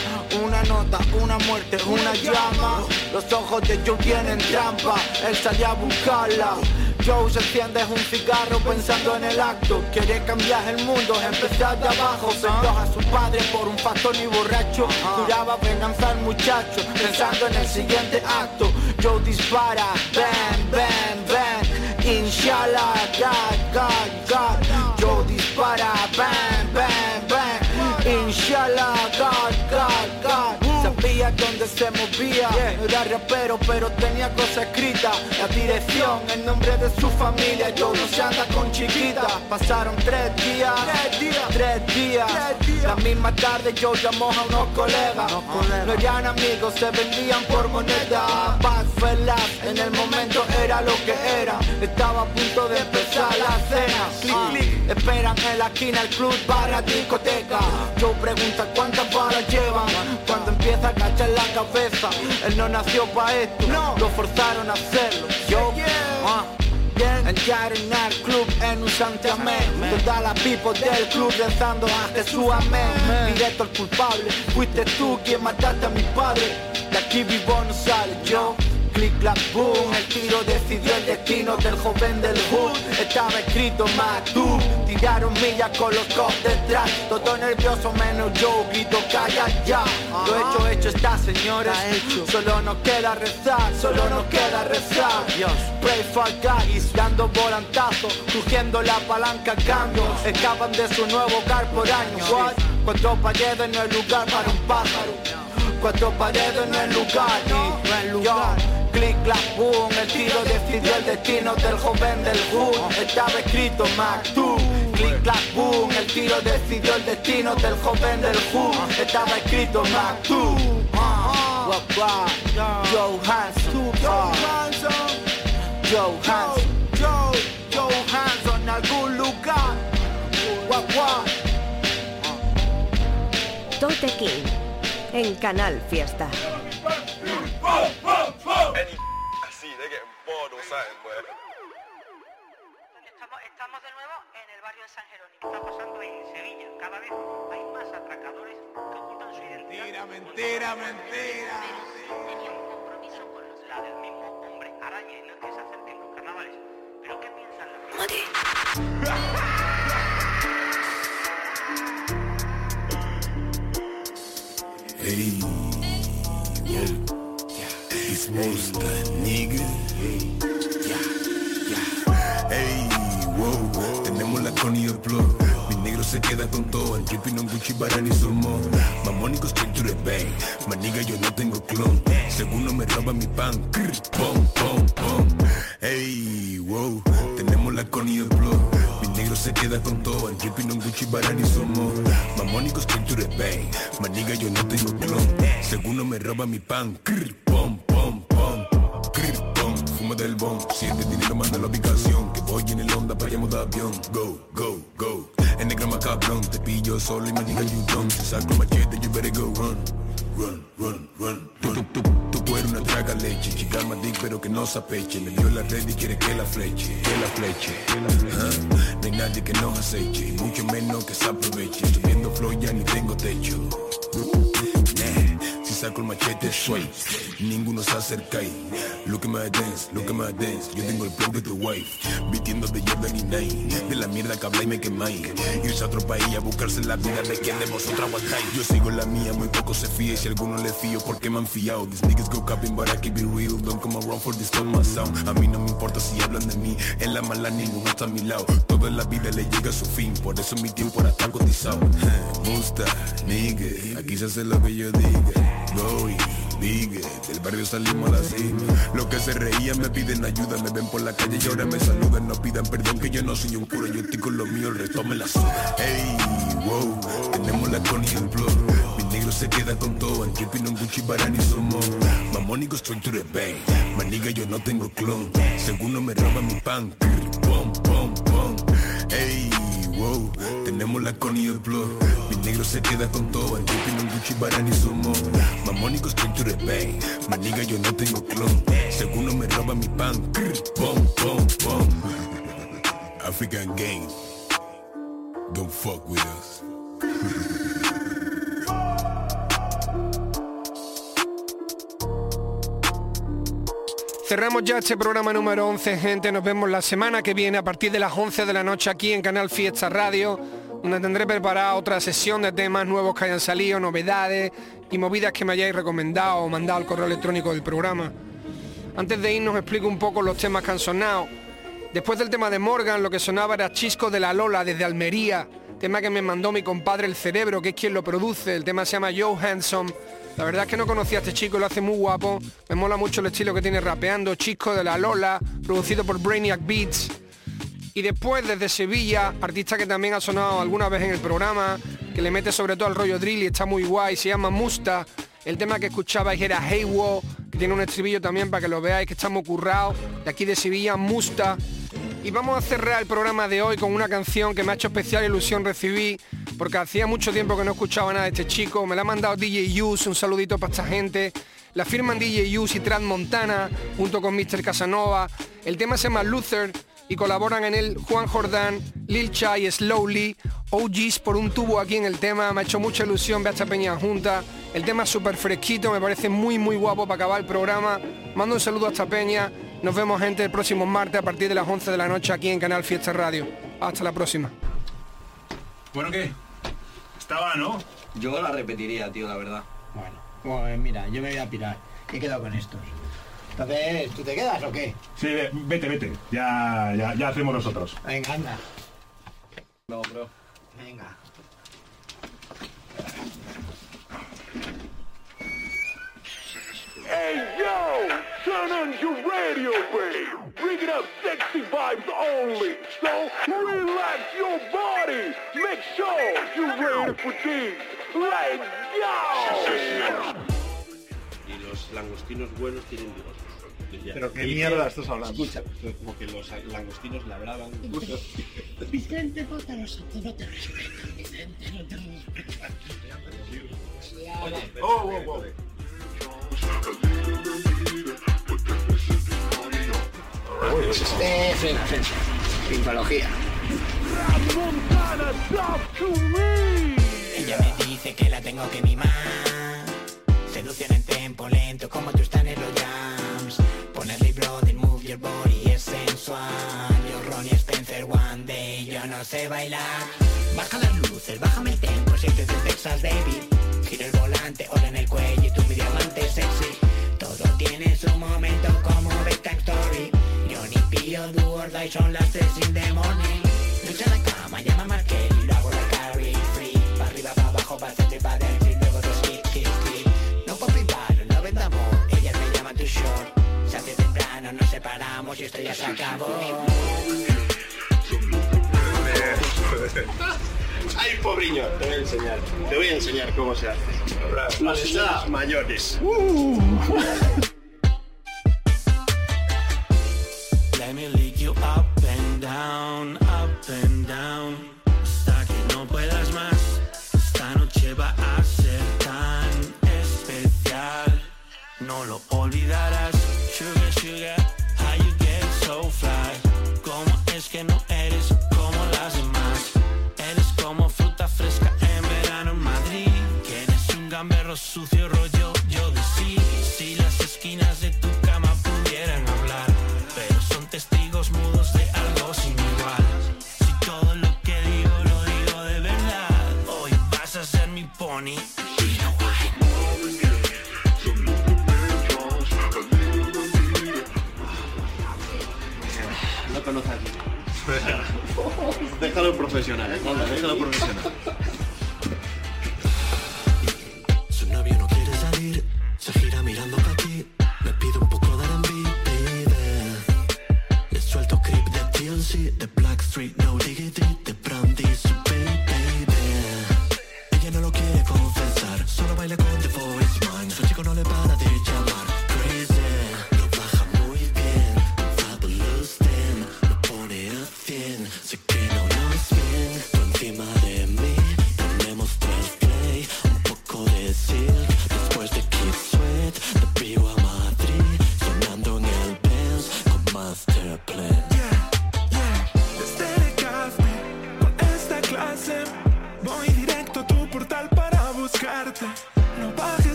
Una nota, una muerte, una llama. Los ojos de Joe tienen trampa. Él salió a buscarla. Joe se enciende un cigarro pensando en el acto. Quiere cambiar el mundo, empezar de abajo. Perdió a su padre por un pastor y borracho. Juraba venganza al muchacho Pensando en el siguiente acto. Joe dispara, bam, bam, bam Inshallah, God, God, God Joe dispara, bam, bam, bam Inshallah, se movía. No era rapero, pero tenía cosas escritas. La dirección, el nombre de su familia. Yo no se anda con chiquita. Pasaron tres días, tres días, tres días. La misma tarde yo llamó a unos colegas. No eran amigos, se vendían por moneda. Fellas, en el momento era lo que era. Estaba a punto de empezar la cena. Clic, clic, esperan en la esquina el club para discoteca. Yo pregunta cuántas balas llevan. Cuando empieza a cachar la cabeza, él no nació para esto. Lo forzaron a hacerlo. Yo, ah. Entrar en el club en un santiamén. Toda la people del club rezando a Jesús amén. Directo al culpable. Fuiste tú quien mataste a mi padre. De aquí vivo no sale. Yo Boom. El tiro decidió el destino del joven del hood. Estaba escrito más tú. Tiraron millas con los cops detrás. Todo nervioso menos yo. Grito calla ya Lo hecho hecho está señores. Solo nos queda rezar Solo nos queda rezar. Pray for guys Dando volantazos Crujiendo la palanca cambio. Escapan de su nuevo hogar por años. What? Cuatro paredes no es lugar para un pájaro. Cuatro paredes no es lugar. No es lugar Click, clap, boom, el tiro decidió el destino del joven del hood. Estaba escrito Mac, tú Click, clap, boom, el tiro decidió el destino del joven del hood. Estaba escrito Mac, tú Joe Hanson. Joe Hanson. Joe, Joe Hanson. En algún lugar. Tote King en Canal Fiesta. Así, they getting bored or something, boy. Estamos, estamos de nuevo en el barrio de San Jerónimo. Está pasando en Sevilla. Cada vez hay más atracadores que ocultan su identidad. Mentira, mentira, mentira. Tenía un compromiso con los la del mismo hombre araña y no es que se acerquen los carnavales. ¿Pero qué piensan la Hey, yeah, it's monster, nigga. Hey, wow, tenemos la Connie Plug. Mi negro se queda con todo, el dripping on Gucci, Barani Sulmón. Mamónico straight to the bank, maniga yo no tengo clon. Segundo me roba mi pan, pom, pom, pom. Wow, tenemos la Connie. Mi negro se queda con todo, el dripping on Gucci, Barani Sulmón. Mamónico straight to the bank, maniga yo no tengo clon. Segundo me roba mi pan, del siente dinero, manda la ubicación. Que voy en el onda, vayamos de avión. Go, go, go. En el grama cabrón, te pillo solo y me diga you don't. Si saco machete, you better go run. Run, run, run. Tú, tú, tú, tú eres una traga leche, chica dick, pero que no se apeche. Le dio la red y quiere que la fleche, que la fleche. Ah, No hay nadie que nos aceche, mucho menos que se aproveche. Subiendo flow ya ni tengo techo. Saco el machete, sway. Ninguno se acerca ahí. Look at my dance, look at my dance. Yo tengo el flow de tu wife. Vistiendo de Jordan y Nike. De la mierda que habla y me quemáis. Irse a otro país a buscarse la vida de quien de vosotros aguantáis. Yo sigo la mía, muy poco se fía. Y si alguno le fío, ¿por qué me han fiado? These niggas go capping, but I keep it real. Don't come around for this my sound. A mí no me importa si hablan de mí. En la mala ninguno está a mi lado. Toda la vida le llega a su fin. Por eso mi tiempo era tan cotizado. <laughs> Gusta, nigga. Aquí se hace lo que yo diga. Go y diga. Del barrio salimos a la. Los que se reían me piden ayuda. Me ven por la calle y ahora me saludan. No pidan perdón que yo no soy un cura. Yo estoy con lo mío, el resto me la suda. Hey, wow. Tenemos la Connie y el blog. Mi negro se queda con todo. En dripping on Gucci, Barani somos. To the bank. Maniga, yo no tengo clon. Segundo me roba mi pan. Pom, pom, pom. Hey, wow. Tenemos la Connie el blog. Mi negro se queda con todo. En dripping on Gucci, Barani somos. Mamónico straight to the bank. Maniga, yo no tengo clon. Segundo me roba mi pan. Pom, pom, pom. African gang. Don't fuck with us. <laughs> Cerramos ya este programa número 11, gente. Nos vemos la semana que viene a partir de las 11 de la noche aquí en Canal Fiesta Radio, donde tendré preparada otra sesión de temas nuevos que hayan salido, novedades y movidas que me hayáis recomendado o mandado al correo electrónico del programa. Antes de irnos explico un poco los temas que han sonado. Después del tema de Morgan, lo que sonaba era Chisco de la Lola desde Almería, tema que me mandó mi compadre El Cerebro, que es quien lo produce, el tema se llama Joe Handsome. La verdad es que no conocía a este chico, lo hace muy guapo, me mola mucho el estilo que tiene rapeando, Chico de la Lola, producido por Brainiac Beats. Y después desde Sevilla, artista que también ha sonado alguna vez en el programa, que le mete sobre todo al rollo drill y está muy guay, se llama Musta. El tema que escuchabais era Hey Wo, que tiene un estribillo también para que lo veáis, que estamos currados. De aquí de Sevilla, Musta. Y vamos a cerrar el programa de hoy con una canción que me ha hecho especial ilusión recibir, porque hacía mucho tiempo que no escuchaba nada de este chico. Me la ha mandado DJ Use, un saludito para esta gente. La firman DJ Use y Trans Montana, junto con Mr. Casanova. El tema se llama Luther y colaboran en él Juan Jordán, Lil Chai, Slowly, OGs por un tubo aquí en el tema. Me ha hecho mucha ilusión ver a esta peña junta. El tema es súper fresquito, me parece muy muy guapo para acabar el programa. Mando un saludo a esta peña. Nos vemos gente el próximo martes a partir de las 11 de la noche aquí en Canal Fiesta Radio. Hasta la próxima. Bueno, ¿qué? Estaba, ¿no? Yo la repetiría, tío, la verdad. Bueno, pues mira, yo me voy a pirar. He quedado con estos. Entonces, ¿tú te quedas o qué? Sí, vete, vete. Ya, ya, ya hacemos nosotros. Venga, anda. No, bro. Venga. Hey yo, turn on your radio, babe. Bring it up, sexy vibes only. So relax your body. Make sure you're ready for this. Let's go. Y los langostinos buenos tienen bigotes. Ya. Pero qué mierda estás hablando. Escucha, como que los langostinos labraban. <laughs> Vicente, te lo siento, no te respeto, Vicente, no te respeto. Oye, Oh, oh, oh. Ella me dice que la tengo que mimar. Seducción en tempo lento como tú estás en los jams Ponerle brother, move your body es sensual Yo Ronnie Spencer one day, yo no sé bailar Baja las luces, bájame el tempo, si eres de Texas baby. Giro el volante, oro en el cuello y tú mi diamante sexy. Todo tiene su momento como bedtime story. Yo ni pillo do or die, son las 3 in the Lucha en la cama, llama a Markel y lo la carry free. Pa' arriba, pa' abajo, pa' centro y pa' dentro y luego dos hit, hit, hit No y paro, no venda amor, ellas me llaman tu short. Se hace temprano, nos separamos y esto ya se acabó <laughs> Ay, pobriño, te voy a enseñar. Te voy a enseñar cómo se hace. Los señores mayores. Let me lick you up and down, up and down. Hasta que no puedas más. Esta noche va a ser tan especial. No lo olvidarás. Sugar, sugar, gamberro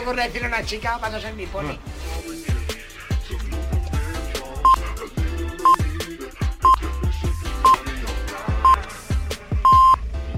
ocurre decirle a una chica para no ser mi?